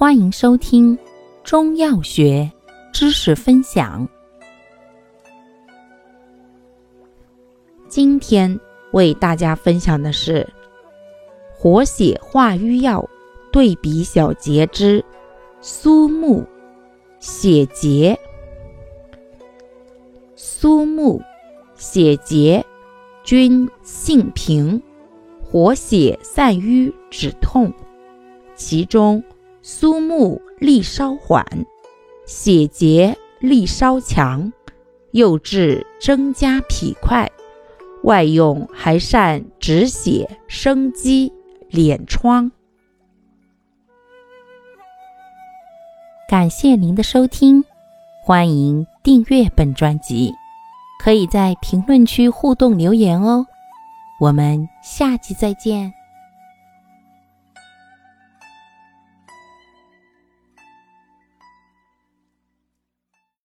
欢迎收听中药学知识分享。今天为大家分享的是活血化瘀药对比小结之苏木血结。苏木、血结均性平，活血散瘀止痛，其中。苏木力稍缓，血竭力稍强，又治增加脾块，外用还善止血生肌、敛疮。感谢您的收听，欢迎订阅本专辑，可以在评论区互动留言哦。我们下期再见。